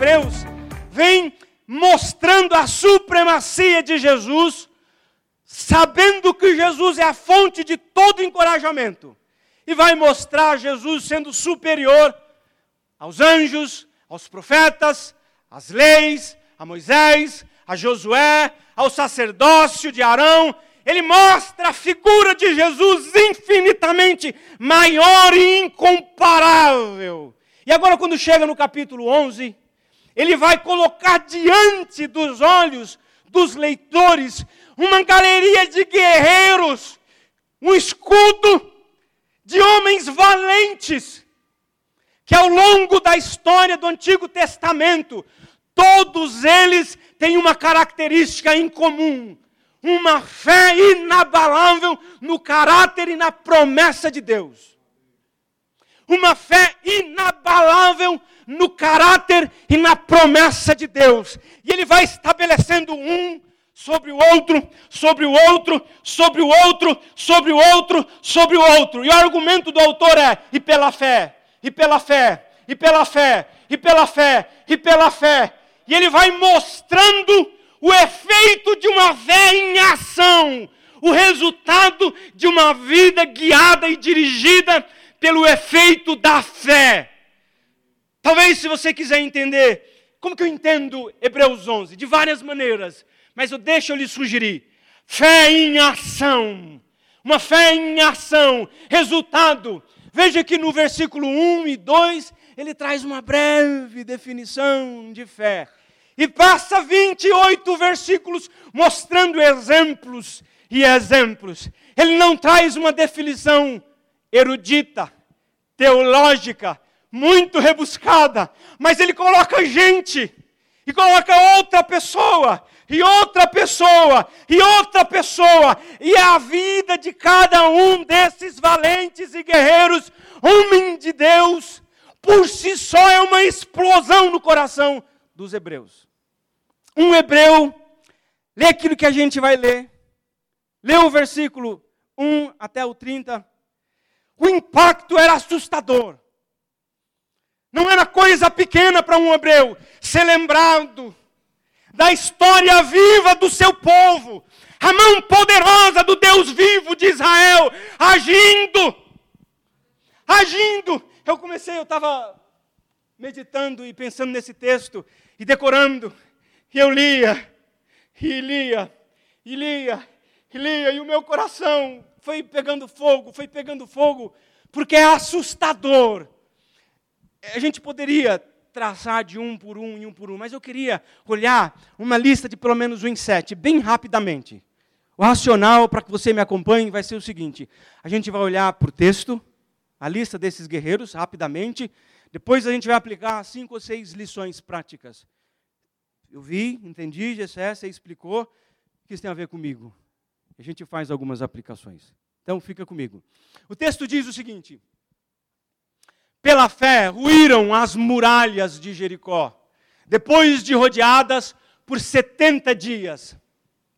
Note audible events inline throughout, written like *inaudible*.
Hebreus vem mostrando a supremacia de Jesus, sabendo que Jesus é a fonte de todo encorajamento, e vai mostrar Jesus sendo superior aos anjos, aos profetas, às leis, a Moisés, a Josué, ao sacerdócio de Arão. Ele mostra a figura de Jesus infinitamente maior e incomparável. E agora, quando chega no capítulo 11, ele vai colocar diante dos olhos dos leitores uma galeria de guerreiros, um escudo de homens valentes, que ao longo da história do Antigo Testamento, todos eles têm uma característica em comum: uma fé inabalável no caráter e na promessa de Deus. Uma fé inabalável no caráter e na promessa de Deus. E ele vai estabelecendo um sobre o outro, sobre o outro, sobre o outro, sobre o outro, sobre o outro. E o argumento do autor é: e pela fé, e pela fé, e pela fé, e pela fé, e pela fé. E ele vai mostrando o efeito de uma fé em ação, o resultado de uma vida guiada e dirigida pelo efeito da fé. Talvez se você quiser entender, como que eu entendo Hebreus 11? De várias maneiras, mas eu deixo eu lhe sugerir. Fé em ação. Uma fé em ação. Resultado. Veja que no versículo 1 e 2, ele traz uma breve definição de fé. E passa 28 versículos mostrando exemplos e exemplos. Ele não traz uma definição erudita, teológica, muito rebuscada, mas ele coloca gente, e coloca outra pessoa, e outra pessoa, e outra pessoa, e a vida de cada um desses valentes e guerreiros, homem de Deus, por si só é uma explosão no coração dos hebreus. Um hebreu, lê aquilo que a gente vai ler, lê o versículo 1 até o 30. O impacto era assustador. Não era coisa pequena para um hebreu ser lembrado da história viva do seu povo, a mão poderosa do Deus vivo de Israel agindo, agindo. Eu comecei, eu estava meditando e pensando nesse texto e decorando, e eu lia, e lia, e lia, e lia, e o meu coração foi pegando fogo, foi pegando fogo, porque é assustador a gente poderia traçar de um por um e um por um, mas eu queria olhar uma lista de pelo menos um em sete, bem rapidamente. O racional, para que você me acompanhe, vai ser o seguinte: a gente vai olhar para o texto, a lista desses guerreiros, rapidamente, depois a gente vai aplicar cinco ou seis lições práticas. Eu vi, entendi, Gessé, você explicou, o que isso tem a ver comigo? A gente faz algumas aplicações. Então fica comigo. O texto diz o seguinte: pela fé, ruíram as muralhas de Jericó, depois de rodeadas por 70 dias.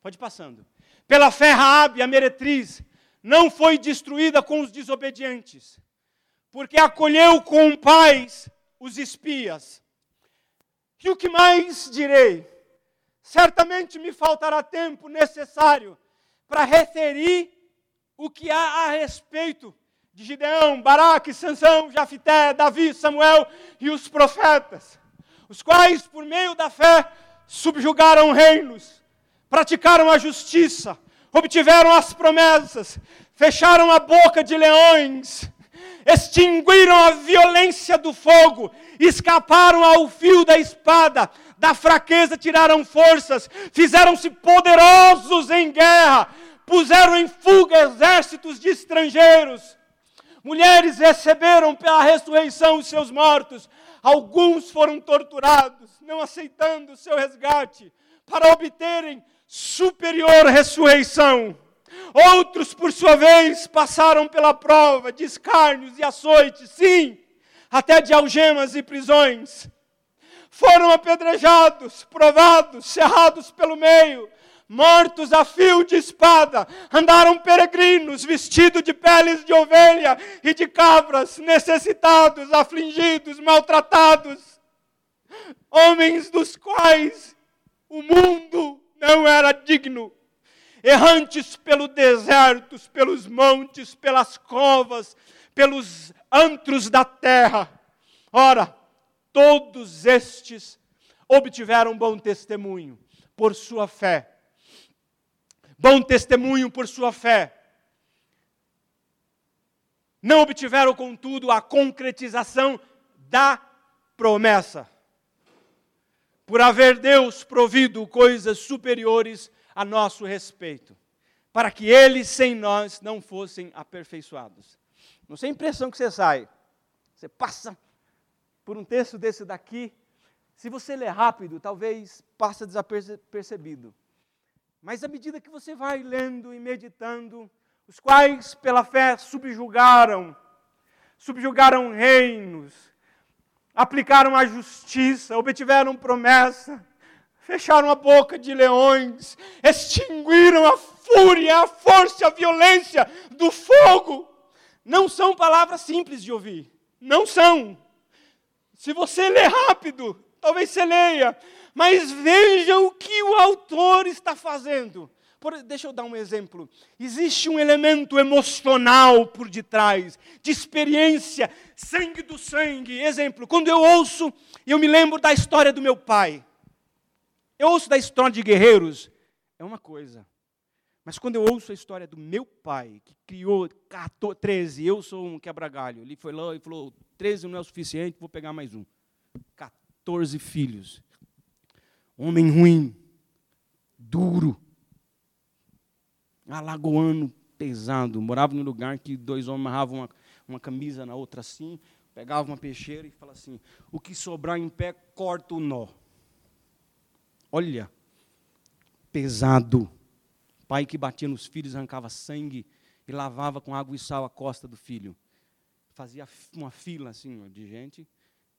Pode passando. Pela fé, Raabe, a meretriz, não foi destruída com os desobedientes, porque acolheu com paz os espias. E o que mais direi? Certamente me faltará tempo necessário para referir o que há a respeito de Gideão, Baraque, Sansão, Jafité, Davi, Samuel e os profetas, os quais, por meio da fé, subjugaram reinos, praticaram a justiça, obtiveram as promessas, fecharam a boca de leões, extinguiram a violência do fogo, escaparam ao fio da espada, da fraqueza tiraram forças, fizeram-se poderosos em guerra, puseram em fuga exércitos de estrangeiros Mulheres receberam pela ressurreição os seus mortos. Alguns foram torturados, não aceitando o seu resgate, para obterem superior ressurreição. Outros, por sua vez, passaram pela prova de escárnios e açoites, sim, até de algemas e prisões. Foram apedrejados, provados, cerrados pelo meio, mortos a fio de espada, andaram peregrinos, vestidos de peles de ovelha e de cabras, necessitados, afligidos, maltratados. homens dos quais o mundo não era digno, errantes pelo desertos, pelos montes, pelas covas, pelos antros da terra. Ora, todos estes obtiveram bom testemunho por sua fé. Bom testemunho por sua fé. Não obtiveram, contudo, a concretização da promessa. Por haver Deus provido coisas superiores a nosso respeito, para que eles sem nós não fossem aperfeiçoados. Não sei a impressão que você sai. Você passa por um texto desse daqui. Se você ler rápido, talvez passa desapercebido. Mas à medida que você vai lendo e meditando, os quais pela fé subjugaram, subjugaram reinos, aplicaram a justiça, obtiveram promessa, fecharam a boca de leões, extinguiram a fúria, a força, a violência do fogo. Não são palavras simples de ouvir. Não são. Se você ler rápido, talvez você leia, mas veja o que o autor está fazendo. Por, deixa eu dar um exemplo. Existe um elemento emocional por detrás, de experiência, sangue do sangue. Exemplo, quando eu ouço, eu me lembro da história do meu pai. Eu ouço da história de guerreiros, é uma coisa. Mas quando eu ouço a história do meu pai, que criou 14, 13, eu sou um quebra-galho. Ele foi lá e falou: 13 não é o suficiente, vou pegar mais um. 14 filhos. Homem ruim, duro, alagoano, pesado. Morava num lugar que dois homens amarravam uma, uma camisa na outra assim, pegavam uma peixeira e falavam assim: o que sobrar em pé, corta o nó. Olha, pesado Pai que batia nos filhos, arrancava sangue e lavava com água e sal a costa do filho. Fazia uma fila assim de gente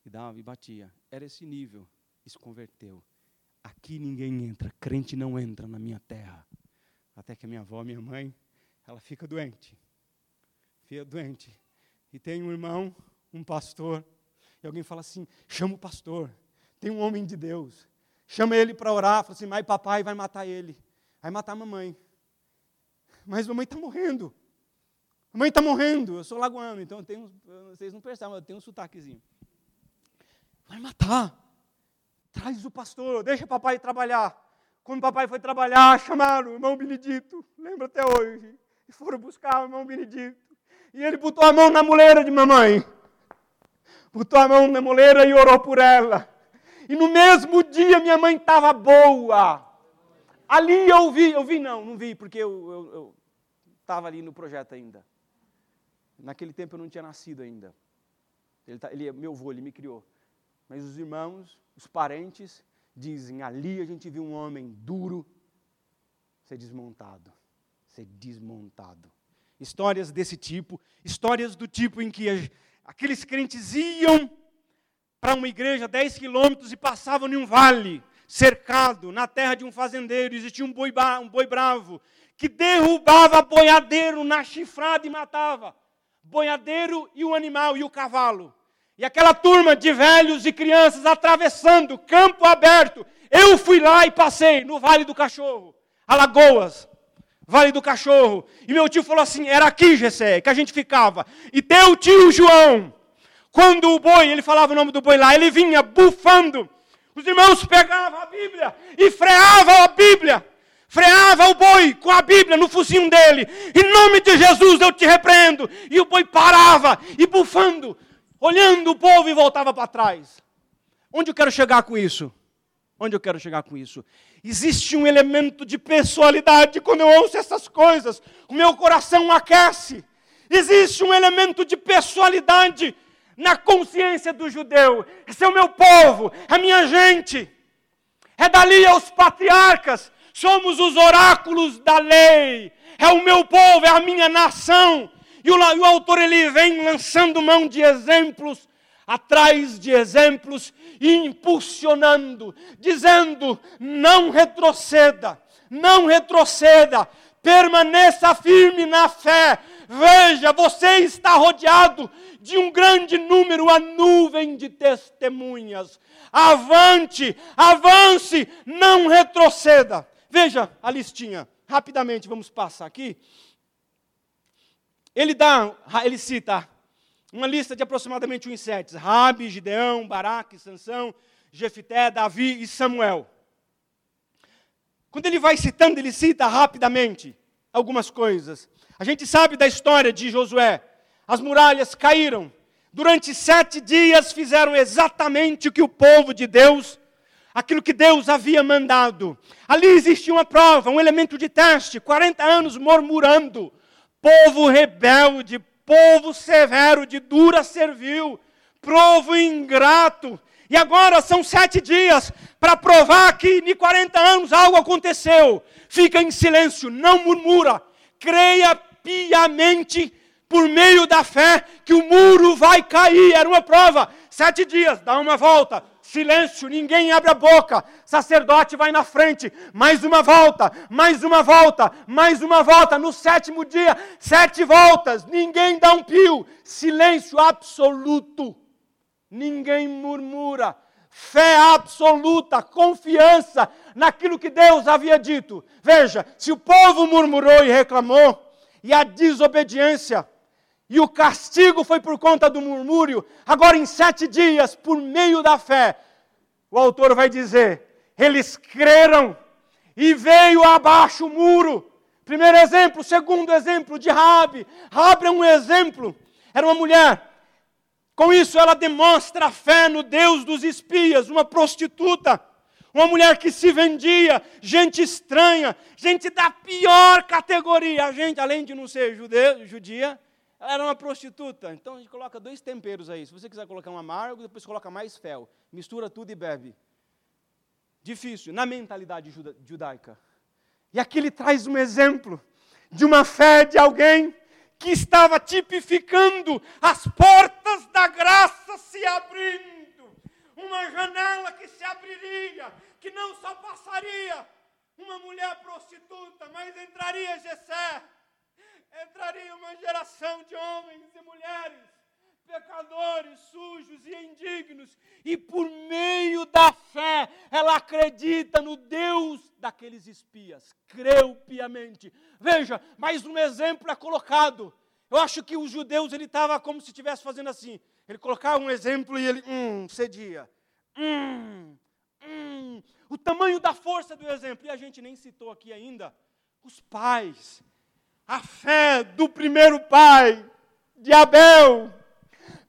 e dava e batia. Era esse nível. E se converteu. Aqui ninguém entra, crente não entra na minha terra. Até que a minha avó, minha mãe, ela fica doente. Fica doente. E tem um irmão, um pastor, e alguém fala assim: chama o pastor. Tem um homem de Deus. Chama ele para orar. Fala assim: mas papai vai matar ele. Vai matar a mamãe. Mas mamãe está morrendo. A mãe está morrendo. Eu sou lagoano, então eu tenho, vocês não percebem, eu tenho um sotaquezinho. Vai matar. Traz o pastor, deixa papai trabalhar. Quando papai foi trabalhar, chamaram o irmão Benedito, lembra até hoje. E foram buscar o irmão Benedito. E ele botou a mão na muleira de mamãe. Botou a mão na muleira e orou por ela. E no mesmo dia minha mãe estava boa. Ali eu vi, eu vi não, não vi, porque eu estava ali no projeto ainda. Naquele tempo eu não tinha nascido ainda. Ele, tá, ele é meu avô, ele me criou. Mas os irmãos, os parentes, dizem: ali a gente viu um homem duro ser desmontado. Ser desmontado. Histórias desse tipo, histórias do tipo em que aqueles crentes iam para uma igreja 10 quilômetros e passavam em um vale cercado na terra de um fazendeiro, existia um boi, um boi bravo que derrubava boiadeiro na chifrada e matava. Boiadeiro e o animal e o cavalo. E aquela turma de velhos e crianças atravessando campo aberto. Eu fui lá e passei no Vale do Cachorro, Alagoas, Vale do Cachorro. E meu tio falou assim: era aqui, Gessé, que a gente ficava. E teu tio João, quando o boi, ele falava o nome do boi lá, ele vinha bufando os irmãos pegavam a Bíblia e freavam a Bíblia. Freava o boi com a Bíblia no focinho dele. Em nome de Jesus eu te repreendo. E o boi parava e bufando, olhando o povo e voltava para trás. Onde eu quero chegar com isso? Onde eu quero chegar com isso? Existe um elemento de pessoalidade quando eu ouço essas coisas. O meu coração aquece. Existe um elemento de pessoalidade na consciência do judeu. Esse é o meu povo, é a minha gente. É dali aos patriarcas, somos os oráculos da lei. É o meu povo, é a minha nação. E o, o autor ele vem lançando mão de exemplos atrás de exemplos impulsionando, dizendo: não retroceda, não retroceda, permaneça firme na fé, Veja, você está rodeado de um grande número, a nuvem de testemunhas. Avante, avance, não retroceda. Veja a listinha, rapidamente vamos passar aqui. Ele dá, ele cita uma lista de aproximadamente uns sete: Rabi, Gideão, Baraque, Sansão, Jefité, Davi e Samuel. Quando ele vai citando, ele cita rapidamente algumas coisas. A gente sabe da história de Josué. As muralhas caíram. Durante sete dias fizeram exatamente o que o povo de Deus, aquilo que Deus havia mandado. Ali existia uma prova, um elemento de teste. 40 anos murmurando. Povo rebelde, povo severo, de dura servil, povo ingrato. E agora são sete dias para provar que em 40 anos algo aconteceu. Fica em silêncio, não murmura. Creia piamente por meio da fé que o muro vai cair. Era uma prova. Sete dias, dá uma volta. Silêncio, ninguém abre a boca. Sacerdote vai na frente. Mais uma volta, mais uma volta, mais uma volta. No sétimo dia, sete voltas. Ninguém dá um pio. Silêncio absoluto. Ninguém murmura. Fé absoluta, confiança naquilo que Deus havia dito. Veja, se o povo murmurou e reclamou, e a desobediência, e o castigo foi por conta do murmúrio, agora em sete dias, por meio da fé, o autor vai dizer: eles creram e veio abaixo o muro. Primeiro exemplo, segundo exemplo de Rabi. Rabi é um exemplo. Era uma mulher com isso, ela demonstra fé no Deus dos espias, uma prostituta, uma mulher que se vendia, gente estranha, gente da pior categoria. A gente, além de não ser judeu, judia, ela era uma prostituta. Então a gente coloca dois temperos aí. Se você quiser colocar um amargo, depois coloca mais fel. Mistura tudo e bebe. Difícil, na mentalidade judaica. E aqui ele traz um exemplo de uma fé de alguém que estava tipificando as portas da graça se abrindo. Uma janela que se abriria, que não só passaria uma mulher prostituta, mas entraria Gessé, entraria uma geração de homens e mulheres pecadores, sujos e indignos, e por meio da fé, ela acredita no Deus daqueles espias, creu piamente. Veja, mais um exemplo é colocado. Eu acho que os judeus, ele estava como se estivesse fazendo assim. Ele colocava um exemplo e ele, hum, cedia. Hum, hum. O tamanho da força do exemplo. E a gente nem citou aqui ainda os pais. A fé do primeiro pai, de Abel,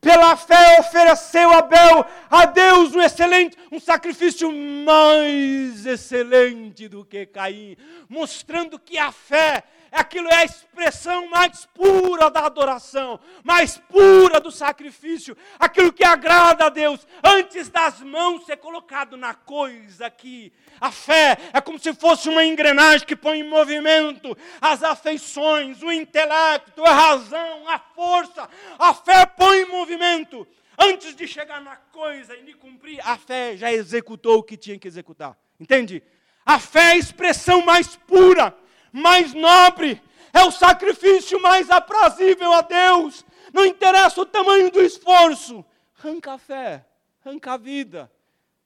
pela fé ofereceu Abel a Deus um excelente, um sacrifício mais excelente do que Caim, mostrando que a fé aquilo é a expressão mais pura da adoração, mais pura do sacrifício, aquilo que agrada a Deus, antes das mãos ser colocado na coisa aqui. A fé é como se fosse uma engrenagem que põe em movimento as afeições, o intelecto, a razão, a força. A fé põe em movimento. Antes de chegar na coisa e me cumprir, a fé já executou o que tinha que executar. Entende? A fé é a expressão mais pura mais nobre, é o sacrifício mais aprazível a Deus. Não interessa o tamanho do esforço. Arranca a fé, arranca a vida.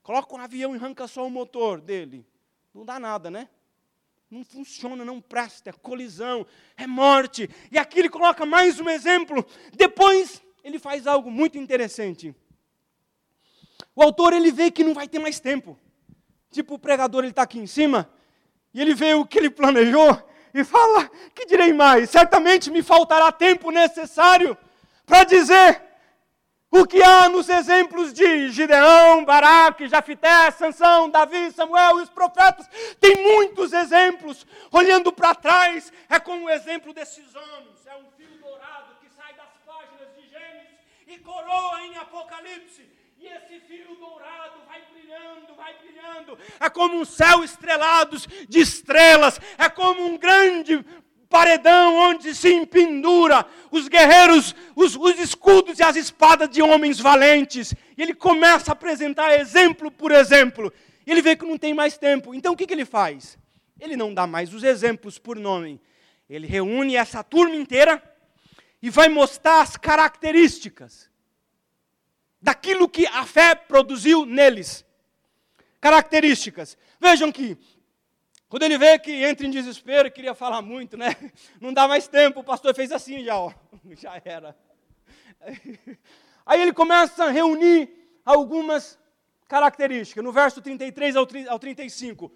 Coloca um avião e arranca só o motor dele. Não dá nada, né? Não funciona, não presta, é colisão, é morte. E aqui ele coloca mais um exemplo. Depois ele faz algo muito interessante. O autor ele vê que não vai ter mais tempo. Tipo o pregador ele está aqui em cima e ele vê o que ele planejou e fala: Que direi mais? Certamente me faltará tempo necessário para dizer o que há nos exemplos de Gideão, Baraque, Jafité, Sansão, Davi, Samuel e os profetas. Tem muitos exemplos. Olhando para trás, é como o exemplo desses homens. É um fio dourado que sai das páginas de Gênesis e coroa em Apocalipse. E esse fio dourado vai brilhando, vai brilhando. É como um céu estrelado de estrelas. É como um grande paredão onde se empendura os guerreiros, os, os, escudos e as espadas de homens valentes. E ele começa a apresentar exemplo por exemplo. Ele vê que não tem mais tempo. Então o que, que ele faz? Ele não dá mais os exemplos por nome. Ele reúne essa turma inteira e vai mostrar as características daquilo que a fé produziu neles. Características. Vejam que, quando ele vê que entra em desespero, queria falar muito, né? *laughs* Não dá mais tempo, o pastor fez assim já, ó. *laughs* Já era. Aí ele começa a reunir algumas características. No verso 33 ao 35.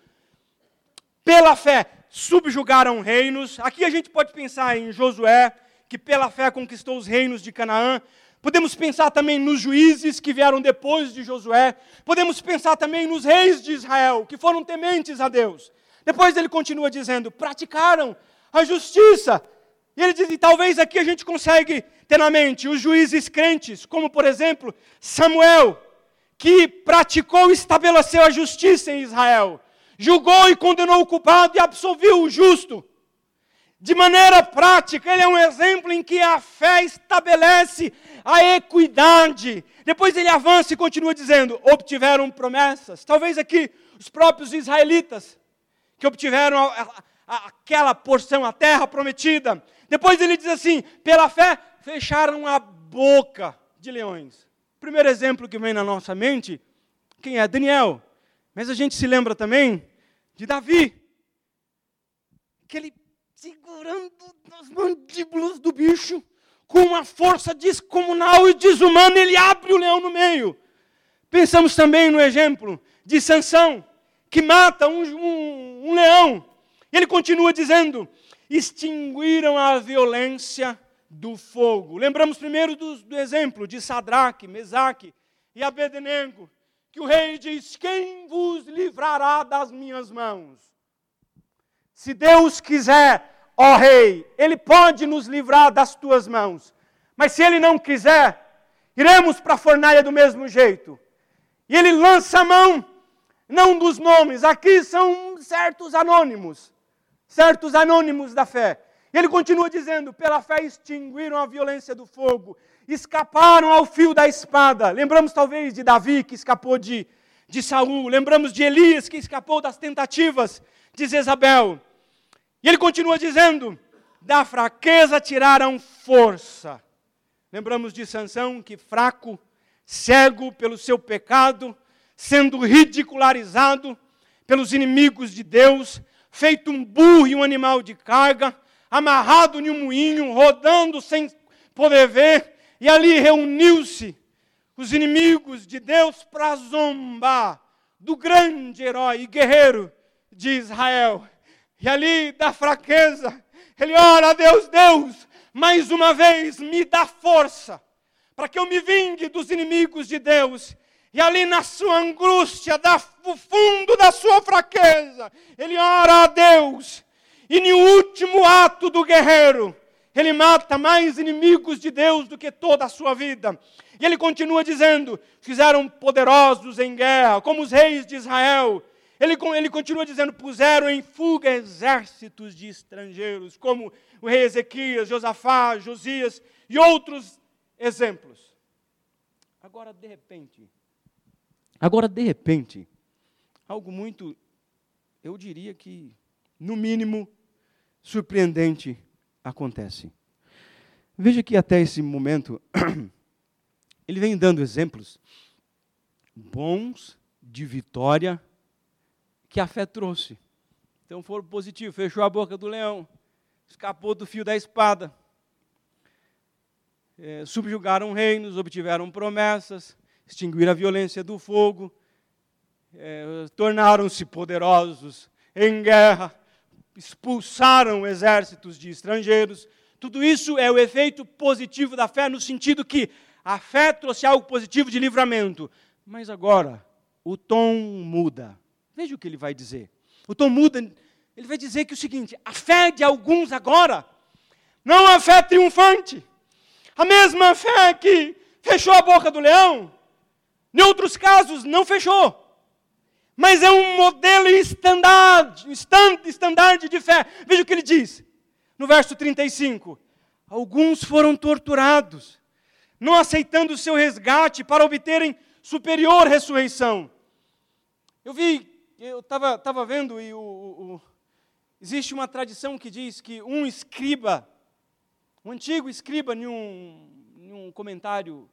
Pela fé subjugaram reinos. Aqui a gente pode pensar em Josué, que pela fé conquistou os reinos de Canaã. Podemos pensar também nos juízes que vieram depois de Josué. Podemos pensar também nos reis de Israel, que foram tementes a Deus. Depois ele continua dizendo: praticaram a justiça. E ele diz: e talvez aqui a gente consegue ter na mente os juízes crentes, como por exemplo Samuel, que praticou e estabeleceu a justiça em Israel, julgou e condenou o culpado e absolveu o justo. De maneira prática, ele é um exemplo em que a fé estabelece a equidade. Depois ele avança e continua dizendo: obtiveram promessas. Talvez aqui os próprios israelitas, que obtiveram a, a, aquela porção, a terra prometida. Depois ele diz assim: pela fé fecharam a boca de leões. Primeiro exemplo que vem na nossa mente, quem é? Daniel. Mas a gente se lembra também de Davi. Que ele segurando as mandíbulas do bicho, com uma força descomunal e desumana, ele abre o leão no meio. Pensamos também no exemplo de Sansão, que mata um, um, um leão. Ele continua dizendo: extinguiram a violência do fogo. Lembramos primeiro do, do exemplo de Sadraque, Mesaque e Abednego, que o rei diz: Quem vos livrará das minhas mãos? Se Deus quiser, ó Rei, Ele pode nos livrar das tuas mãos. Mas se Ele não quiser, iremos para a fornalha do mesmo jeito. E Ele lança a mão, não dos nomes, aqui são certos anônimos, certos anônimos da fé. E ele continua dizendo: pela fé extinguiram a violência do fogo, escaparam ao fio da espada. Lembramos talvez de Davi que escapou de, de Saul, lembramos de Elias que escapou das tentativas de Jezabel. E ele continua dizendo: da fraqueza tiraram força. Lembramos de Sansão que fraco, cego pelo seu pecado, sendo ridicularizado pelos inimigos de Deus, feito um burro e um animal de carga, amarrado em um moinho, rodando sem poder ver, e ali reuniu-se os inimigos de Deus para zombar do grande herói e guerreiro de Israel. E ali, da fraqueza, ele ora a Deus, Deus, mais uma vez me dá força para que eu me vingue dos inimigos de Deus. E ali na sua angústia, da, do fundo da sua fraqueza, ele ora a Deus. E no último ato do guerreiro, ele mata mais inimigos de Deus do que toda a sua vida. E ele continua dizendo: fizeram poderosos em guerra, como os reis de Israel. Ele, ele continua dizendo: puseram em fuga exércitos de estrangeiros, como o rei Ezequias, Josafá, Josias e outros exemplos. Agora, de repente, agora, de repente, algo muito, eu diria que, no mínimo, surpreendente acontece. Veja que até esse momento, *clears throat* ele vem dando exemplos bons de vitória que a fé trouxe. Então foram positivos, fechou a boca do leão, escapou do fio da espada, é, subjugaram reinos, obtiveram promessas, extinguiram a violência do fogo, é, tornaram-se poderosos em guerra, expulsaram exércitos de estrangeiros. Tudo isso é o efeito positivo da fé, no sentido que a fé trouxe algo positivo de livramento. Mas agora, o tom muda. Veja o que ele vai dizer. O tom muda, ele vai dizer que é o seguinte: a fé de alguns agora não é a fé triunfante. A mesma fé que fechou a boca do leão, em outros casos não fechou. Mas é um modelo estandarte, de fé. Veja o que ele diz no verso 35. Alguns foram torturados, não aceitando o seu resgate para obterem superior ressurreição. Eu vi eu estava tava vendo e o, o, existe uma tradição que diz que um escriba Um antigo escriba, em um, em um comentário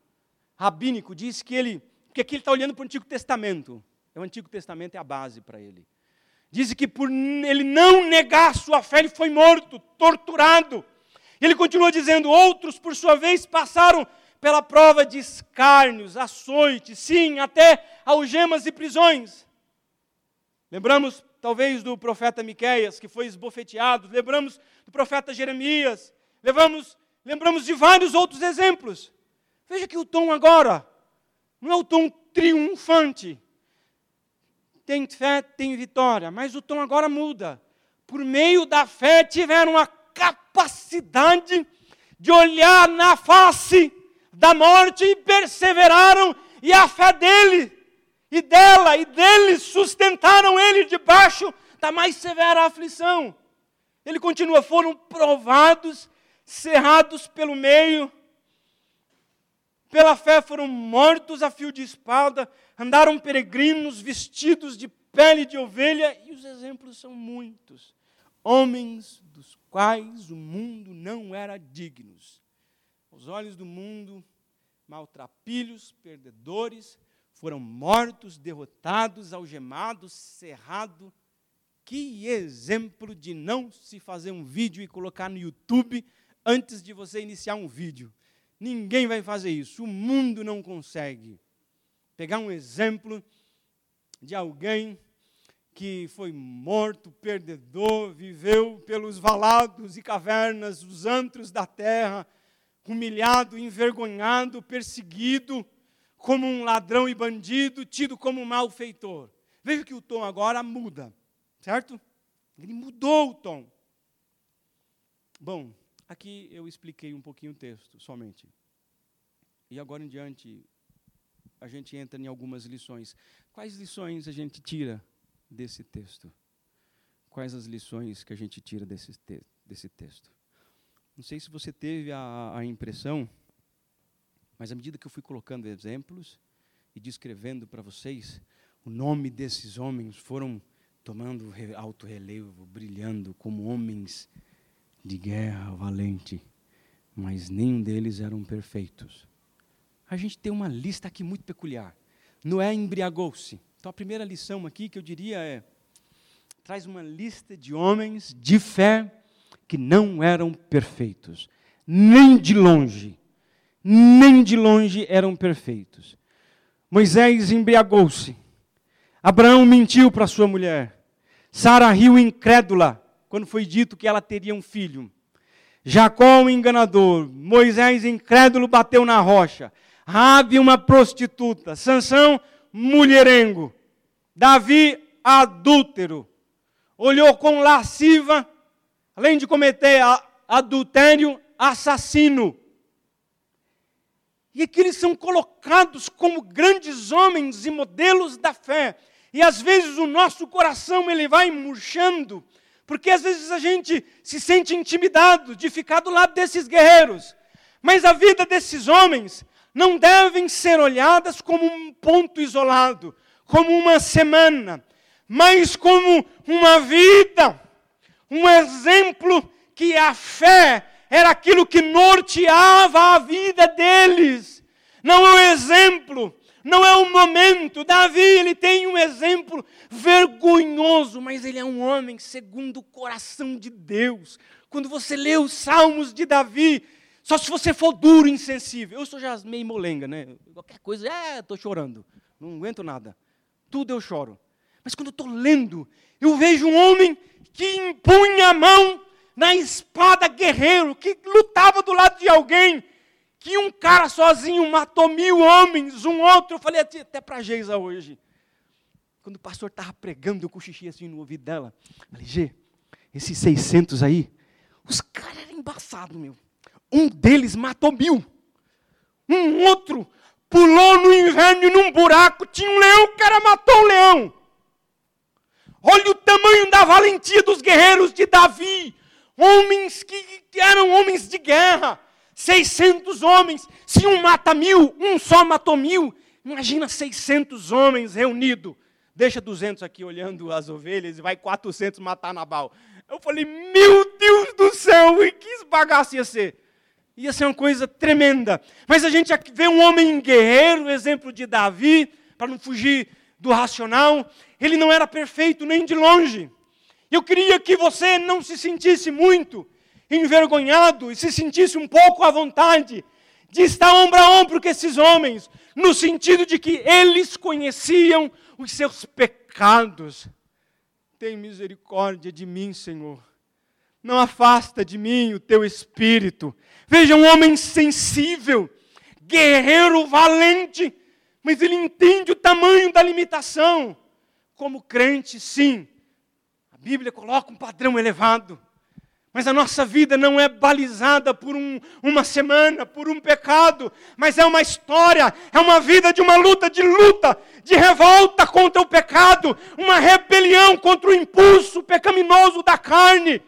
rabínico, disse que ele, que aqui ele está olhando para o Antigo Testamento. O Antigo Testamento é a base para ele. Diz que por ele não negar sua fé, ele foi morto, torturado. Ele continua dizendo: outros, por sua vez, passaram pela prova de escárnios, açoites, sim, até algemas e prisões. Lembramos, talvez, do profeta Miqueias, que foi esbofeteado, lembramos do profeta Jeremias, lembramos, lembramos de vários outros exemplos. Veja que o tom agora não é o tom triunfante, tem fé, tem vitória. Mas o tom agora muda. Por meio da fé, tiveram a capacidade de olhar na face da morte e perseveraram, e a fé dele e dela e deles sustentaram ele debaixo da mais severa aflição. Ele continua, foram provados, cerrados pelo meio, pela fé foram mortos a fio de espada, andaram peregrinos vestidos de pele de ovelha, e os exemplos são muitos. Homens dos quais o mundo não era digno. Os olhos do mundo, maltrapilhos, perdedores, foram mortos, derrotados, algemados, cerrados. Que exemplo de não se fazer um vídeo e colocar no YouTube antes de você iniciar um vídeo. Ninguém vai fazer isso, o mundo não consegue. Pegar um exemplo de alguém que foi morto, perdedor, viveu pelos valados e cavernas, os antros da terra, humilhado, envergonhado, perseguido, como um ladrão e bandido, tido como um malfeitor. Veja que o tom agora muda, certo? Ele mudou o tom. Bom, Aqui eu expliquei um pouquinho o texto, somente. E agora em diante, a gente entra em algumas lições. Quais lições a gente tira desse texto? Quais as lições que a gente tira desse, te desse texto? Não sei se você teve a, a impressão, mas à medida que eu fui colocando exemplos e descrevendo para vocês, o nome desses homens foram tomando alto relevo, brilhando como homens de guerra valente, mas nenhum deles eram perfeitos. A gente tem uma lista aqui muito peculiar. Noé embriagou-se. Então a primeira lição aqui que eu diria é: traz uma lista de homens de fé que não eram perfeitos, nem de longe, nem de longe eram perfeitos. Moisés embriagou-se. Abraão mentiu para sua mulher. Sara riu incrédula quando foi dito que ela teria um filho. Jacó, um enganador. Moisés, incrédulo, bateu na rocha. Rabi, uma prostituta. Sansão, mulherengo. Davi, adúltero. Olhou com lasciva, além de cometer adultério, assassino. E aqui eles são colocados como grandes homens e modelos da fé. E às vezes o nosso coração ele vai murchando porque às vezes a gente se sente intimidado de ficar do lado desses guerreiros. Mas a vida desses homens não devem ser olhadas como um ponto isolado, como uma semana, mas como uma vida, um exemplo que a fé era aquilo que norteava a vida deles. Não é o exemplo não é o momento. Davi, ele tem um exemplo vergonhoso, mas ele é um homem segundo o coração de Deus. Quando você lê os salmos de Davi, só se você for duro e insensível. Eu sou já meio molenga, né? Qualquer coisa, é, estou chorando. Não aguento nada. Tudo eu choro. Mas quando eu estou lendo, eu vejo um homem que impunha a mão na espada guerreiro, que lutava do lado de alguém que um cara sozinho matou mil homens, um outro, eu falei até para a Geisa hoje. Quando o pastor estava pregando, eu cochichei assim no ouvido dela. Falei, Gê, esses 600 aí, os caras eram embaçados, meu. Um deles matou mil. Um outro pulou no inverno num buraco, tinha um leão, o cara matou o leão. Olha o tamanho da valentia dos guerreiros de Davi. Homens que, eram homens de guerra 600 homens. Se um mata mil, um só matou mil. Imagina 600 homens reunidos. Deixa 200 aqui olhando as ovelhas e vai 400 matar Nabal. Eu falei, meu Deus do céu, e que bagaço ia ser? Ia ser uma coisa tremenda. Mas a gente vê um homem guerreiro, exemplo de Davi, para não fugir do racional. Ele não era perfeito nem de longe. Eu queria que você não se sentisse muito envergonhado e se sentisse um pouco à vontade de estar ombro a ombro com esses homens, no sentido de que eles conheciam os seus pecados. Tem misericórdia de mim, Senhor. Não afasta de mim o teu espírito. Veja um homem sensível, guerreiro valente, mas ele entende o tamanho da limitação. Como crente, sim, Bíblia coloca um padrão elevado. Mas a nossa vida não é balizada por um, uma semana, por um pecado, mas é uma história, é uma vida de uma luta, de luta, de revolta contra o pecado, uma rebelião contra o impulso pecaminoso da carne.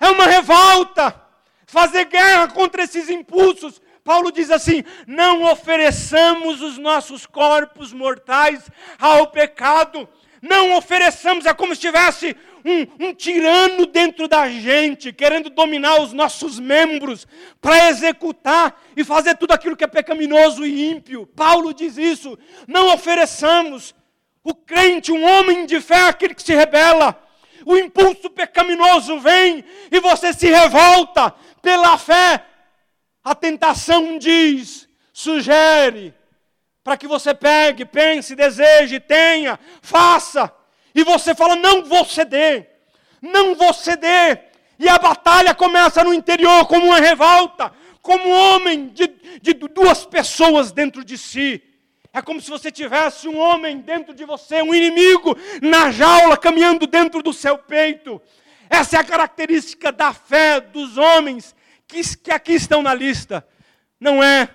É uma revolta, fazer guerra contra esses impulsos. Paulo diz assim: não ofereçamos os nossos corpos mortais ao pecado, não ofereçamos, é como se tivesse um, um tirano dentro da gente, querendo dominar os nossos membros, para executar e fazer tudo aquilo que é pecaminoso e ímpio. Paulo diz isso. Não ofereçamos. O crente, um homem de fé, é aquele que se rebela. O impulso pecaminoso vem e você se revolta pela fé. A tentação diz, sugere, para que você pegue, pense, deseje, tenha, faça. E você fala: não vou ceder, não vou ceder. E a batalha começa no interior como uma revolta, como um homem de, de duas pessoas dentro de si. É como se você tivesse um homem dentro de você, um inimigo na jaula caminhando dentro do seu peito. Essa é a característica da fé dos homens que, que aqui estão na lista. Não é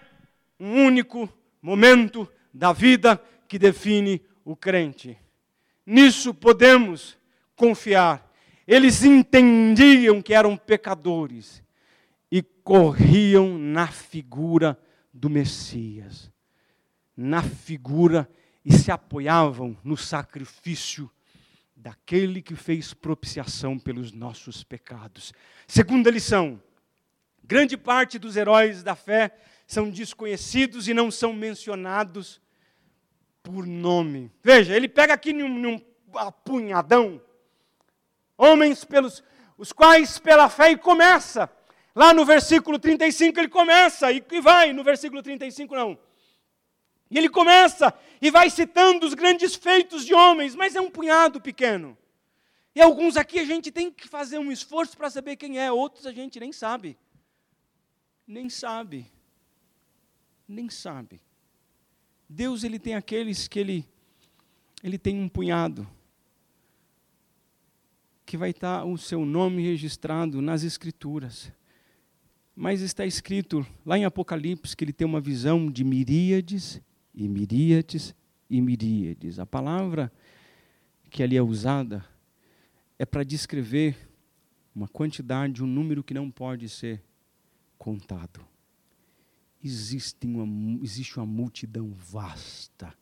um único momento da vida que define o crente. Nisso podemos confiar. Eles entendiam que eram pecadores e corriam na figura do Messias, na figura e se apoiavam no sacrifício daquele que fez propiciação pelos nossos pecados. Segunda lição: grande parte dos heróis da fé são desconhecidos e não são mencionados por nome. Veja, ele pega aqui num, num apunhadão homens pelos os quais pela fé e começa. Lá no versículo 35 ele começa e, e vai, no versículo 35 não. E ele começa e vai citando os grandes feitos de homens, mas é um punhado pequeno. E alguns aqui a gente tem que fazer um esforço para saber quem é, outros a gente nem sabe. Nem sabe. Nem sabe. Deus ele tem aqueles que ele ele tem um punhado que vai estar o seu nome registrado nas escrituras. Mas está escrito lá em Apocalipse que ele tem uma visão de miríades e miríades e miríades. A palavra que ali é usada é para descrever uma quantidade, um número que não pode ser contado existe uma, existe uma multidão vasta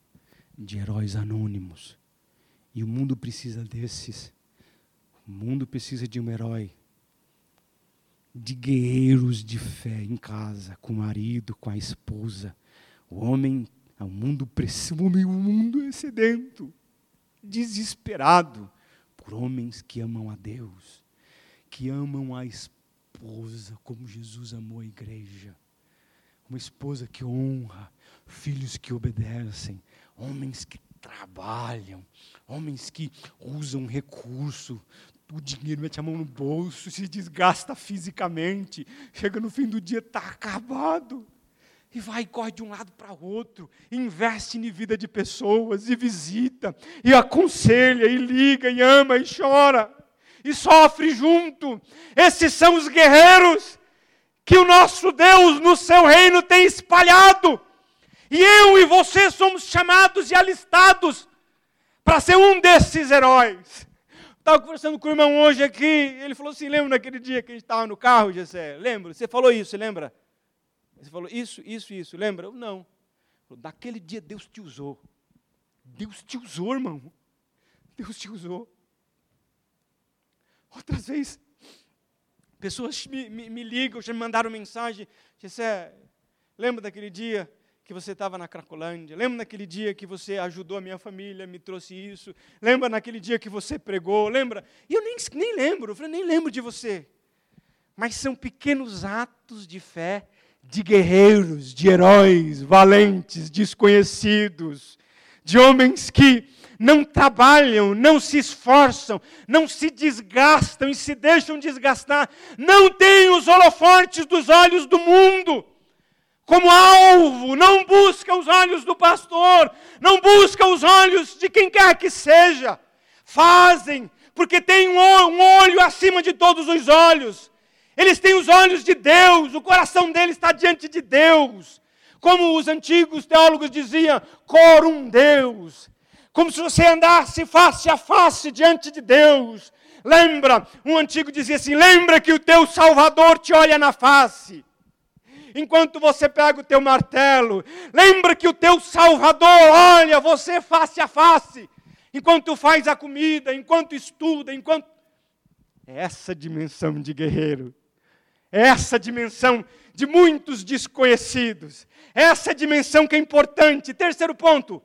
de heróis anônimos. E o mundo precisa desses. O mundo precisa de um herói. De guerreiros de fé em casa, com o marido, com a esposa. O homem, o mundo precisa, o mundo é sedento, desesperado por homens que amam a Deus, que amam a esposa como Jesus amou a igreja uma esposa que honra, filhos que obedecem, homens que trabalham, homens que usam recurso, o dinheiro mete a mão no bolso, se desgasta fisicamente, chega no fim do dia, está acabado. E vai e corre de um lado para o outro, investe em vida de pessoas, e visita, e aconselha, e liga, e ama, e chora, e sofre junto. Esses são os guerreiros que o nosso Deus no seu reino tem espalhado. E eu e você somos chamados e alistados para ser um desses heróis. Estava conversando com o irmão hoje aqui, ele falou assim: lembra naquele dia que a gente estava no carro, Gessé? Lembra? Você falou isso, lembra? Você falou isso, isso, isso, lembra? Eu, não. Daquele dia Deus te usou. Deus te usou, irmão. Deus te usou. Outras vezes, Pessoas me, me, me ligam, já me mandaram mensagem. Gessé, lembra daquele dia que você estava na Cracolândia? Lembra daquele dia que você ajudou a minha família, me trouxe isso? Lembra naquele dia que você pregou? Lembra? E eu nem, nem lembro, eu falei, nem lembro de você. Mas são pequenos atos de fé de guerreiros, de heróis, valentes, desconhecidos, de homens que não trabalham, não se esforçam, não se desgastam e se deixam desgastar, não têm os holofortes dos olhos do mundo como alvo, não busca os olhos do pastor, não busca os olhos de quem quer que seja, fazem, porque tem um olho acima de todos os olhos, eles têm os olhos de Deus, o coração deles está diante de Deus. Como os antigos teólogos diziam, corum Deus. Como se você andasse face a face diante de Deus. Lembra, um antigo dizia assim: lembra que o teu Salvador te olha na face. Enquanto você pega o teu martelo, lembra que o teu Salvador olha você face a face. Enquanto faz a comida, enquanto estuda, enquanto. É essa dimensão de guerreiro essa dimensão de muitos desconhecidos. Essa dimensão que é importante. Terceiro ponto.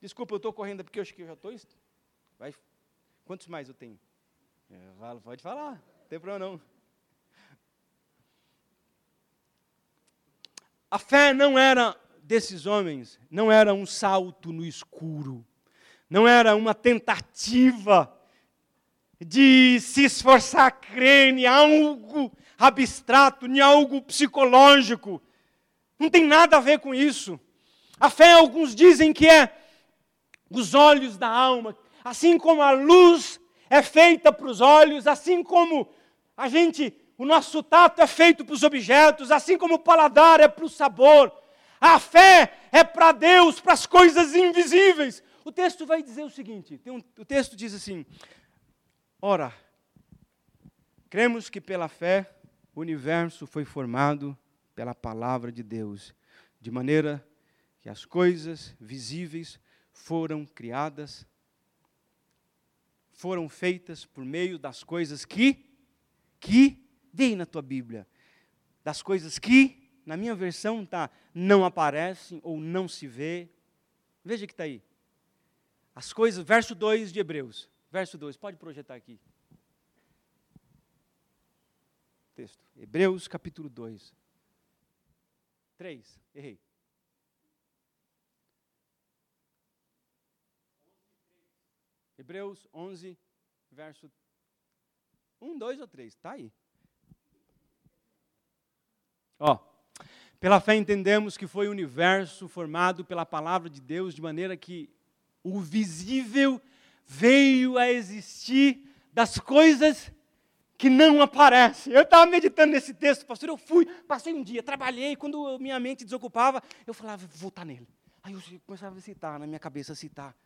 Desculpa, eu estou correndo porque eu acho que eu já estou. Vai. Quantos mais eu tenho? É, pode falar, não tem problema não. A fé não era desses homens, não era um salto no escuro, não era uma tentativa de se esforçar a crer em algo abstrato, nem algo psicológico. Não tem nada a ver com isso. A fé, alguns dizem que é os olhos da alma. Assim como a luz é feita para os olhos, assim como a gente, o nosso tato é feito para os objetos, assim como o paladar é para o sabor. A fé é para Deus, para as coisas invisíveis. O texto vai dizer o seguinte: um, o texto diz assim: Ora, cremos que pela fé o universo foi formado pela palavra de Deus, de maneira que as coisas visíveis foram criadas, foram feitas por meio das coisas que, que, vem na tua Bíblia, das coisas que, na minha versão está, não aparecem ou não se vê. Veja que está aí. As coisas, verso 2 de Hebreus, verso 2, pode projetar aqui. texto. Hebreus capítulo 2. 3, errei. Hebreus 11, verso 1, 2 ou 3, está aí. Ó, pela fé entendemos que foi o universo formado pela palavra de Deus, de maneira que o visível veio a existir das coisas que não aparece. Eu estava meditando nesse texto, pastor, eu fui, passei um dia, trabalhei, quando minha mente desocupava, eu falava, vou estar nele. Aí eu começava a citar, na minha cabeça, citar.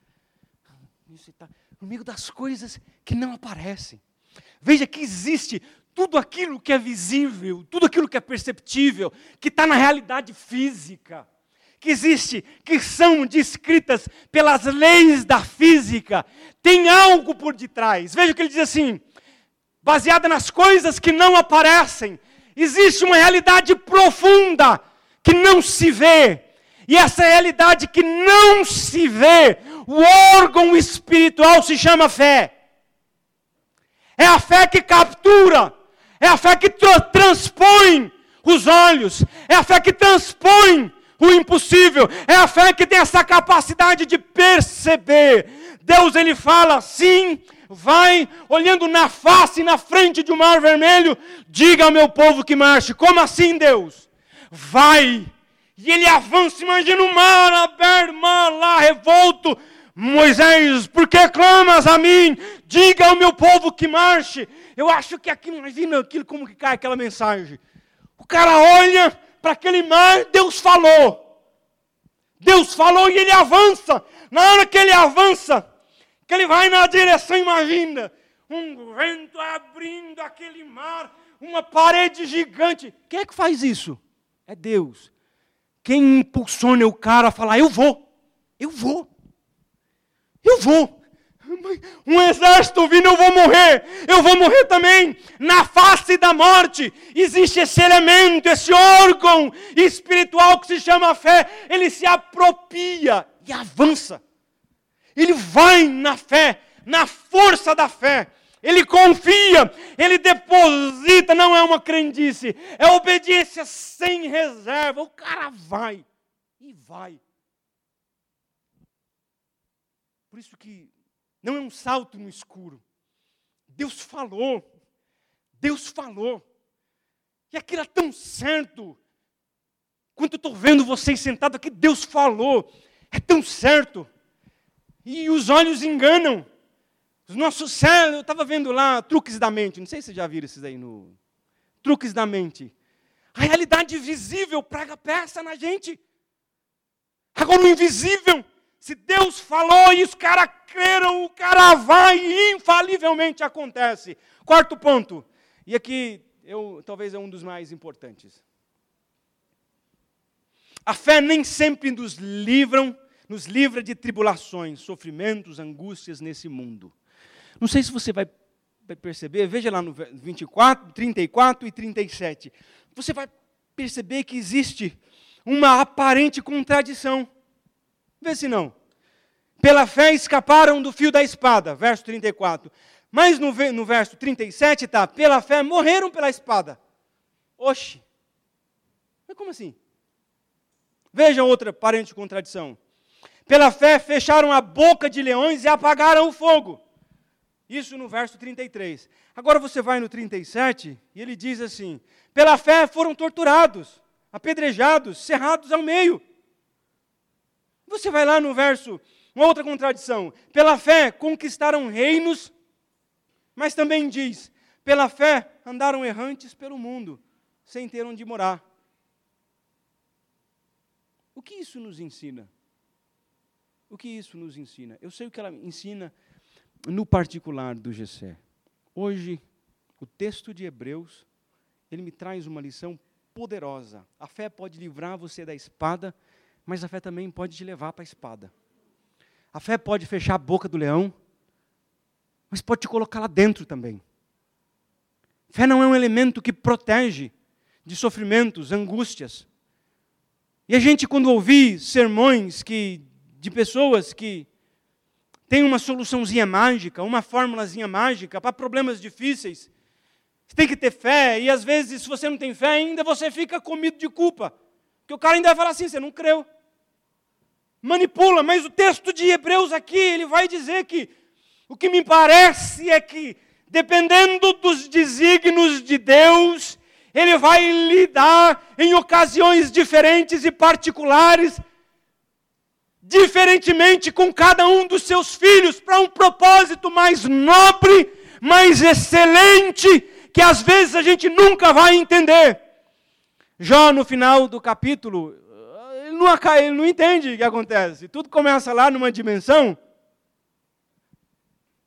Citar. No meio das coisas que não aparecem. Veja que existe tudo aquilo que é visível, tudo aquilo que é perceptível, que está na realidade física, que existe, que são descritas pelas leis da física, tem algo por detrás. Veja que ele diz assim: baseada nas coisas que não aparecem. Existe uma realidade profunda que não se vê. E essa realidade que não se vê, o órgão espiritual se chama fé. É a fé que captura, é a fé que tra transpõe os olhos, é a fé que transpõe o impossível, é a fé que tem essa capacidade de perceber. Deus ele fala sim, vai olhando na face, na frente de um mar vermelho, diga ao meu povo que marche. Como assim, Deus? Vai. E ele avança, imagina o mar aberto, mar lá revolto. Moisés, por que clamas a mim? Diga ao meu povo que marche. Eu acho que aqui, imagina aquilo, como que cai aquela mensagem. O cara olha para aquele mar, Deus falou. Deus falou e ele avança. Na hora que ele avança, que ele vai na direção, imagina, um vento abrindo aquele mar, uma parede gigante. Quem é que faz isso? É Deus. Quem impulsiona o cara a falar: Eu vou, eu vou, eu vou. um exército vindo, eu vou morrer, eu vou morrer também. Na face da morte existe esse elemento, esse órgão espiritual que se chama fé. Ele se apropria e avança. Ele vai na fé, na força da fé. Ele confia, ele deposita, não é uma crendice, é obediência sem reserva. O cara vai e vai. Por isso que não é um salto no escuro. Deus falou. Deus falou. E aquilo é tão certo. Quando eu estou vendo vocês sentados aqui, Deus falou. É tão certo. E os olhos enganam. Os nossos céus, eu estava vendo lá, truques da mente. Não sei se vocês já viram esses aí no. Truques da mente. A realidade visível prega peça na gente. Agora o invisível se Deus falou e os caras creram, o cara vai e infalivelmente acontece. Quarto ponto, e aqui eu, talvez é um dos mais importantes. A fé nem sempre nos livram, nos livra de tribulações, sofrimentos, angústias nesse mundo. Não sei se você vai perceber, veja lá no 24, 34 e 37. Você vai perceber que existe uma aparente contradição. Vê se não. Pela fé escaparam do fio da espada, verso 34. Mas no, no verso 37 está: pela fé morreram pela espada. Oxe. Mas como assim? Veja outra parente contradição. Pela fé fecharam a boca de leões e apagaram o fogo. Isso no verso 33. Agora você vai no 37 e ele diz assim: pela fé foram torturados, apedrejados, cerrados ao meio. Você vai lá no verso, uma outra contradição. Pela fé conquistaram reinos, mas também diz: pela fé andaram errantes pelo mundo, sem ter onde morar. O que isso nos ensina? O que isso nos ensina? Eu sei o que ela ensina no particular do Gessé. Hoje, o texto de Hebreus, ele me traz uma lição poderosa. A fé pode livrar você da espada, mas a fé também pode te levar para a espada. A fé pode fechar a boca do leão, mas pode te colocar lá dentro também. Fé não é um elemento que protege de sofrimentos, angústias. E a gente, quando ouvir sermões que, de pessoas que têm uma soluçãozinha mágica, uma fórmulazinha mágica para problemas difíceis, tem que ter fé, e às vezes, se você não tem fé ainda, você fica comido de culpa. Porque o cara ainda vai falar assim: você não creu. Manipula, mas o texto de Hebreus aqui, ele vai dizer que o que me parece é que, dependendo dos desígnios de Deus, ele vai lidar em ocasiões diferentes e particulares, diferentemente com cada um dos seus filhos, para um propósito mais nobre, mais excelente, que às vezes a gente nunca vai entender. Jó, no final do capítulo, ele não, ele não entende o que acontece. Tudo começa lá numa dimensão.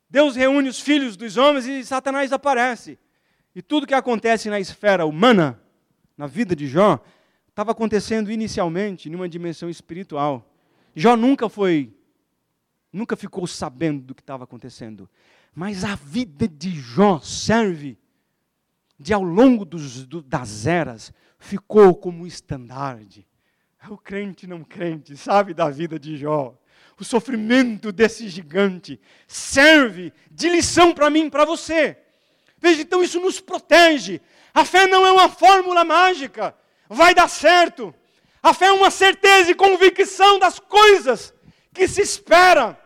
Deus reúne os filhos dos homens e Satanás aparece. E tudo que acontece na esfera humana, na vida de Jó, estava acontecendo inicialmente numa dimensão espiritual. Jó nunca foi, nunca ficou sabendo do que estava acontecendo. Mas a vida de Jó serve de, ao longo dos, do, das eras, ficou como estandarte. O crente não crente sabe da vida de Jó. O sofrimento desse gigante serve de lição para mim para você. Veja, então isso nos protege. A fé não é uma fórmula mágica. Vai dar certo. A fé é uma certeza e convicção das coisas que se espera.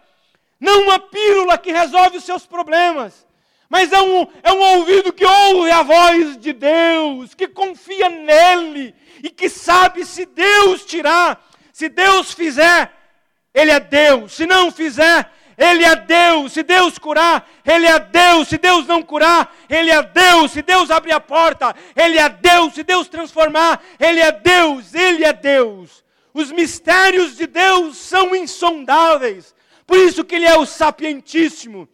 Não uma pílula que resolve os seus problemas mas é um, é um ouvido que ouve a voz de Deus, que confia nele e que sabe se Deus tirar, se Deus fizer, Ele é Deus, se não fizer, Ele é Deus, se Deus curar, Ele é Deus, se Deus não curar, Ele é Deus, se Deus abrir a porta, Ele é Deus, se Deus transformar, Ele é Deus, Ele é Deus. Os mistérios de Deus são insondáveis, por isso que Ele é o sapientíssimo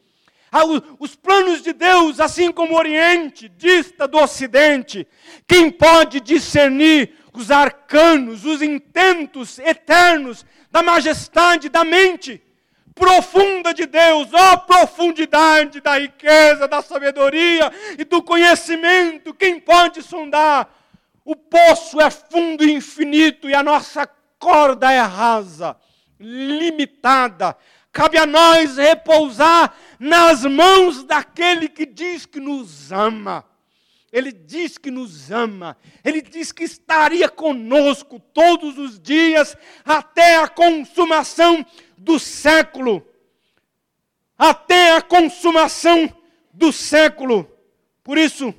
os planos de Deus, assim como o Oriente dista do Ocidente. Quem pode discernir os arcanos, os intentos eternos da majestade da mente? profunda de Deus, ó profundidade da riqueza, da sabedoria e do conhecimento. Quem pode sondar? O poço é fundo e infinito e a nossa corda é rasa, limitada. Cabe a nós repousar nas mãos daquele que diz que nos ama. Ele diz que nos ama, ele diz que estaria conosco todos os dias até a consumação do século. Até a consumação do século. Por isso,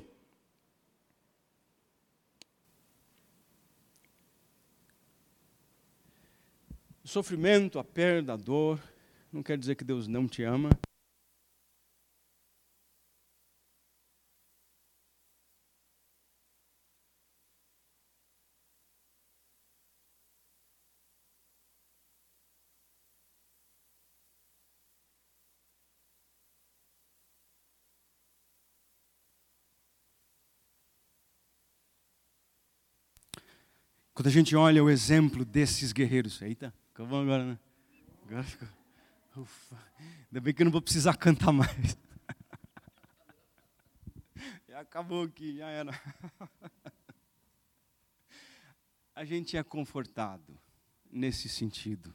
o sofrimento, a perda, a dor, não quer dizer que Deus não te ama. Quando a gente olha o exemplo desses guerreiros, eita, bom agora, né? Agora ficou. Ufa, ainda bem que eu não vou precisar cantar mais. *laughs* Já acabou aqui, já era. *laughs* A gente é confortado nesse sentido.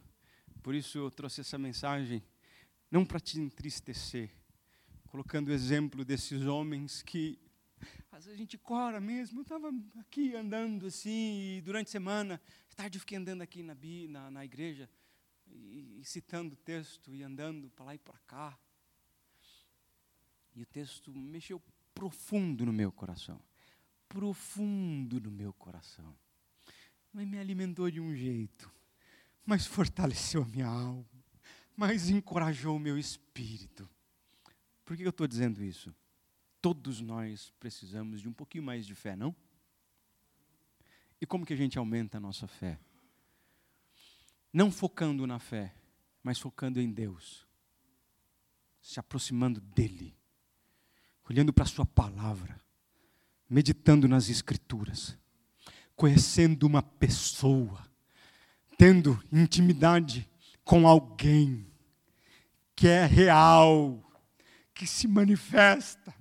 Por isso eu trouxe essa mensagem, não para te entristecer, colocando o exemplo desses homens que vezes a gente cora mesmo. Eu estava aqui andando assim, e durante a semana, tarde eu fiquei andando aqui na, na, na igreja, e, e citando o texto, e andando para lá e para cá. E o texto mexeu profundo no meu coração. Profundo no meu coração. Mas me alimentou de um jeito, mas fortaleceu a minha alma, mas encorajou o meu espírito. Por que eu estou dizendo isso? Todos nós precisamos de um pouquinho mais de fé, não? E como que a gente aumenta a nossa fé? Não focando na fé, mas focando em Deus. Se aproximando dEle. Olhando para a Sua palavra. Meditando nas Escrituras. Conhecendo uma pessoa. Tendo intimidade com alguém que é real, que se manifesta,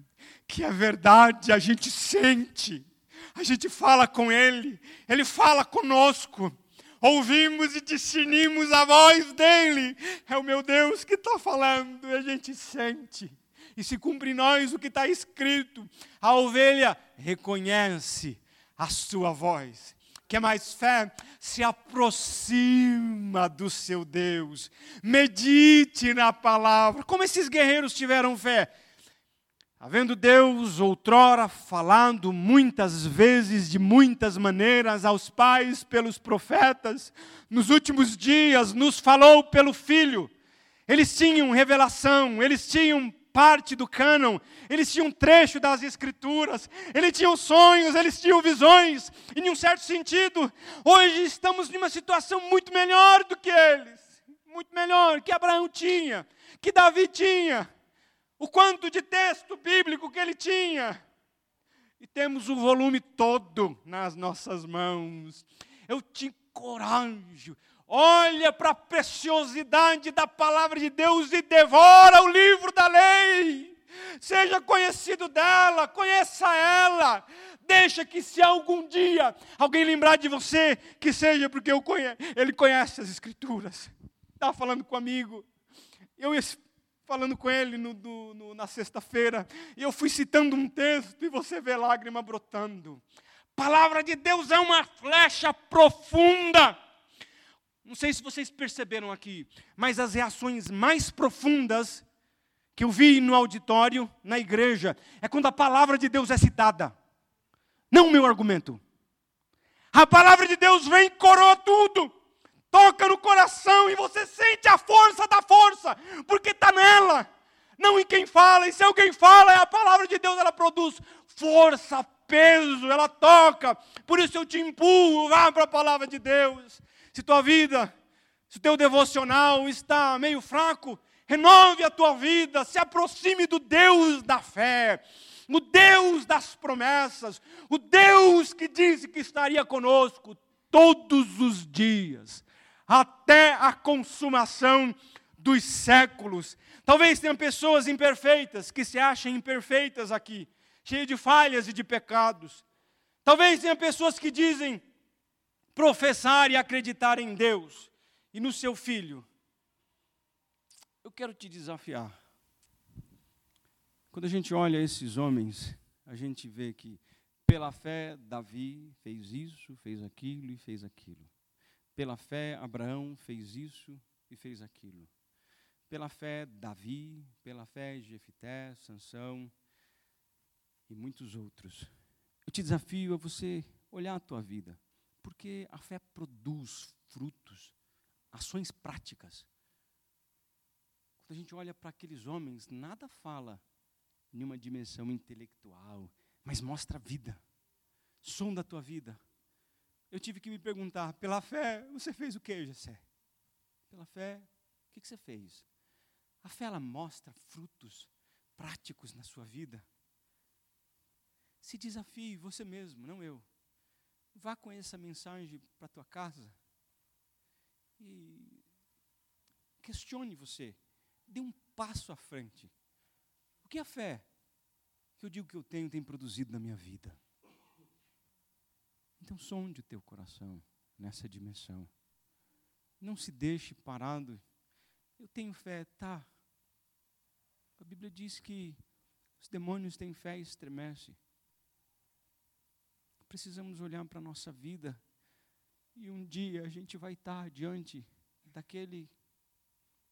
que é verdade, a gente sente, a gente fala com Ele, Ele fala conosco, ouvimos e discernimos a voz dEle, é o meu Deus que está falando, e a gente sente, e se cumpre em nós o que está escrito, a ovelha reconhece a sua voz, quer mais fé? Se aproxima do seu Deus, medite na palavra. Como esses guerreiros tiveram fé? Havendo Deus outrora falando muitas vezes, de muitas maneiras, aos pais pelos profetas, nos últimos dias nos falou pelo Filho. Eles tinham revelação, eles tinham parte do cânon, eles tinham trecho das Escrituras, eles tinham sonhos, eles tinham visões, e, em um certo sentido, hoje estamos numa situação muito melhor do que eles, muito melhor que Abraão tinha, que Davi tinha o quanto de texto bíblico que ele tinha. E temos o volume todo nas nossas mãos. Eu te encorajo. Olha para a preciosidade da palavra de Deus e devora o livro da lei. Seja conhecido dela, conheça ela. Deixa que se algum dia alguém lembrar de você, que seja porque conhe ele conhece as escrituras. Estava falando com um amigo. Eu falando com ele no, no, no, na sexta-feira, e eu fui citando um texto, e você vê lágrima brotando. Palavra de Deus é uma flecha profunda. Não sei se vocês perceberam aqui, mas as reações mais profundas que eu vi no auditório, na igreja, é quando a palavra de Deus é citada. Não o meu argumento. A palavra de Deus vem e coroa tudo toca no coração e você sente a força da força, porque está nela, não em quem fala. E se alguém fala, é a palavra de Deus, ela produz força, peso, ela toca. Por isso eu te empurro, vá para a palavra de Deus. Se tua vida, se teu devocional está meio fraco, renove a tua vida, se aproxime do Deus da fé o Deus das promessas, o Deus que disse que estaria conosco todos os dias até a consumação dos séculos. Talvez tenham pessoas imperfeitas que se achem imperfeitas aqui, cheias de falhas e de pecados. Talvez tenha pessoas que dizem professar e acreditar em Deus e no seu filho. Eu quero te desafiar. Quando a gente olha esses homens, a gente vê que pela fé Davi fez isso, fez aquilo e fez aquilo. Pela fé Abraão fez isso e fez aquilo. Pela fé Davi, pela fé Jefité, Sansão e muitos outros. Eu te desafio a você olhar a tua vida, porque a fé produz frutos, ações práticas. Quando a gente olha para aqueles homens, nada fala em uma dimensão intelectual, mas mostra a vida. Som da tua vida. Eu tive que me perguntar, pela fé, você fez o que, Jessé? Pela fé, o que, que você fez? A fé, ela mostra frutos práticos na sua vida. Se desafie você mesmo, não eu. Vá com essa mensagem para a tua casa e questione você. Dê um passo à frente. O que é a fé que eu digo que eu tenho tem produzido na minha vida? Então sonde o teu coração nessa dimensão. Não se deixe parado. Eu tenho fé, tá. A Bíblia diz que os demônios têm fé e estremecem precisamos olhar para a nossa vida e um dia a gente vai estar diante daquele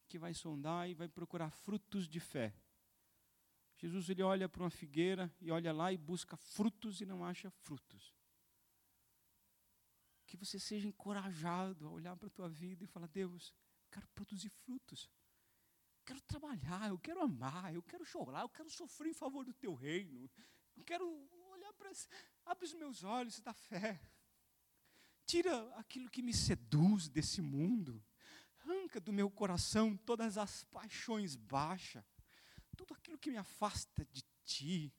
que vai sondar e vai procurar frutos de fé. Jesus ele olha para uma figueira e olha lá e busca frutos e não acha frutos. Que você seja encorajado a olhar para a tua vida e falar: Deus, eu quero produzir frutos. Quero trabalhar, eu quero amar, eu quero chorar, eu quero sofrer em favor do teu reino. Eu quero olhar para Abre os meus olhos da fé. Tira aquilo que me seduz desse mundo. Arranca do meu coração todas as paixões baixas. Tudo aquilo que me afasta de ti.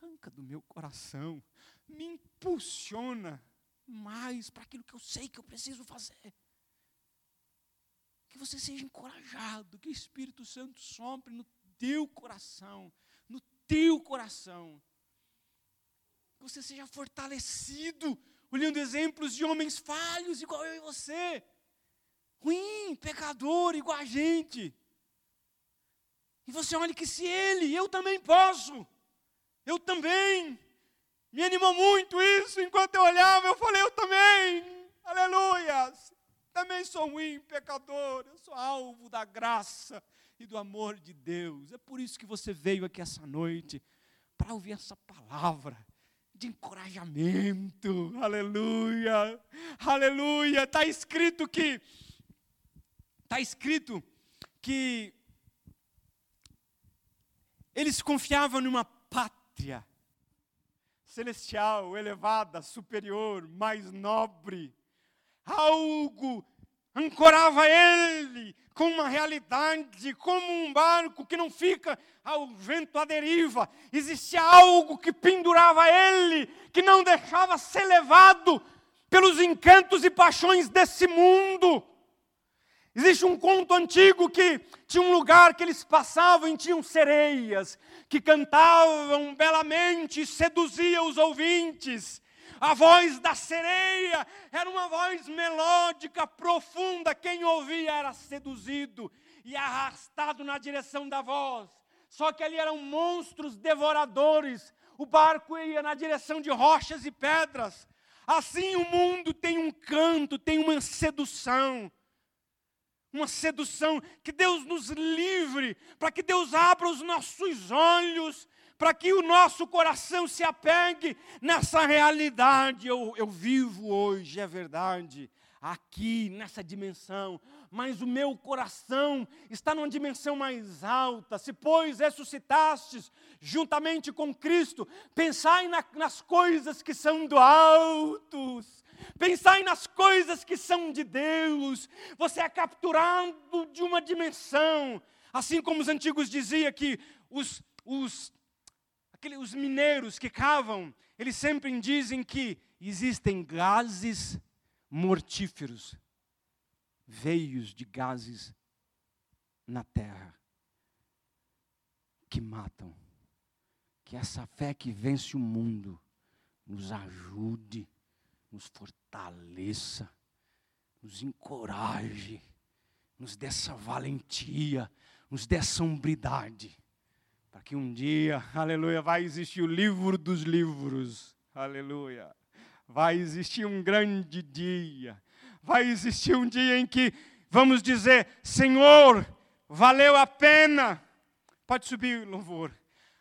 Arranca do meu coração. Me impulsiona mais para aquilo que eu sei que eu preciso fazer. Que você seja encorajado, que o Espírito Santo sopre no teu coração, no teu coração, que você seja fortalecido, olhando exemplos de homens falhos, igual eu e você, ruim, pecador, igual a gente. E você olha que se ele, eu também posso, eu também. Me animou muito isso, enquanto eu olhava, eu falei, eu também, aleluia. Também sou ruim, pecador, eu sou alvo da graça e do amor de Deus. É por isso que você veio aqui essa noite, para ouvir essa palavra de encorajamento. Aleluia. Aleluia. Está escrito que está escrito que eles confiavam numa pátria celestial, elevada, superior, mais nobre. Algo ancorava ele com uma realidade, como um barco que não fica ao vento à deriva. Existia algo que pendurava ele, que não deixava ser levado pelos encantos e paixões desse mundo. Existe um conto antigo que tinha um lugar que eles passavam e tinham sereias que cantavam belamente seduziam os ouvintes. A voz da sereia era uma voz melódica, profunda. Quem ouvia era seduzido e arrastado na direção da voz. Só que ali eram monstros devoradores. O barco ia na direção de rochas e pedras. Assim o mundo tem um canto, tem uma sedução. Uma sedução que Deus nos livre, para que Deus abra os nossos olhos para que o nosso coração se apegue nessa realidade. Eu, eu vivo hoje, é verdade, aqui, nessa dimensão, mas o meu coração está numa dimensão mais alta. Se, pois, ressuscitastes juntamente com Cristo, pensai na, nas coisas que são do alto. Pensai nas coisas que são de Deus. Você é capturado de uma dimensão. Assim como os antigos diziam que os, os Aqueles, os mineiros que cavam, eles sempre dizem que existem gases mortíferos, veios de gases na terra que matam. Que essa fé que vence o mundo nos ajude, nos fortaleça, nos encoraje, nos dê essa valentia, nos dê essa hombridade, para que um dia, aleluia, vai existir o livro dos livros, aleluia. Vai existir um grande dia, vai existir um dia em que vamos dizer: Senhor, valeu a pena. Pode subir, louvor.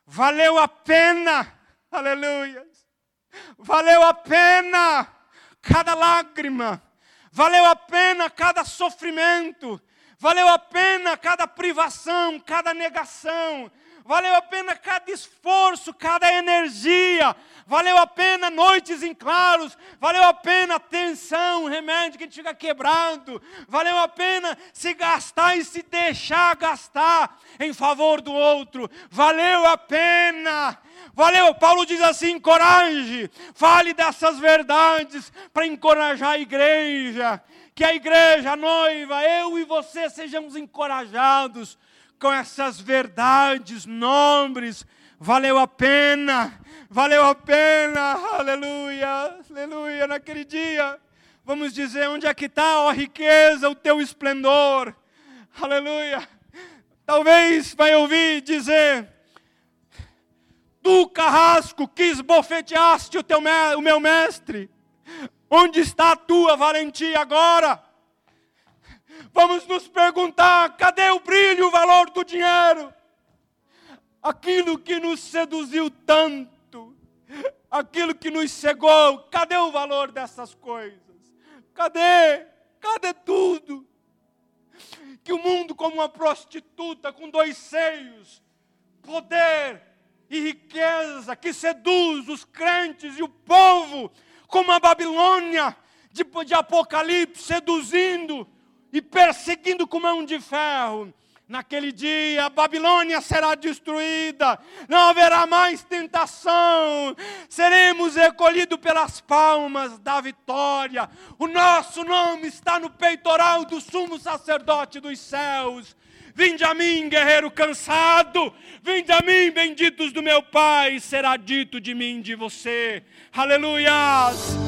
Valeu a pena, aleluia. Valeu a pena cada lágrima, valeu a pena cada sofrimento, valeu a pena cada privação, cada negação, valeu a pena cada esforço, cada energia, valeu a pena noites em claros, valeu a pena tensão, remédio que fica quebrado, valeu a pena se gastar e se deixar gastar em favor do outro, valeu a pena. Valeu, Paulo diz assim: encoraje, fale dessas verdades para encorajar a igreja, que a igreja, a noiva, eu e você sejamos encorajados com essas verdades nobres. Valeu a pena, valeu a pena, aleluia, aleluia. Naquele dia, vamos dizer: onde é que está, ó riqueza, o teu esplendor, aleluia. Talvez vai ouvir dizer: Tu, carrasco, que esbofeteaste o, teu, o meu mestre, onde está a tua valentia agora? Vamos nos perguntar: cadê o brilho, o valor do dinheiro? Aquilo que nos seduziu tanto, aquilo que nos cegou, cadê o valor dessas coisas? Cadê? Cadê tudo? Que o mundo, como uma prostituta com dois seios, poder e riqueza, que seduz os crentes e o povo, como a Babilônia de, de Apocalipse, seduzindo e perseguindo com mão de ferro. Naquele dia a Babilônia será destruída, não haverá mais tentação, seremos recolhidos pelas palmas da vitória. O nosso nome está no peitoral do sumo sacerdote dos céus. Vinde a mim, guerreiro cansado, vinde a mim, benditos do meu Pai, será dito de mim, de você. Aleluias.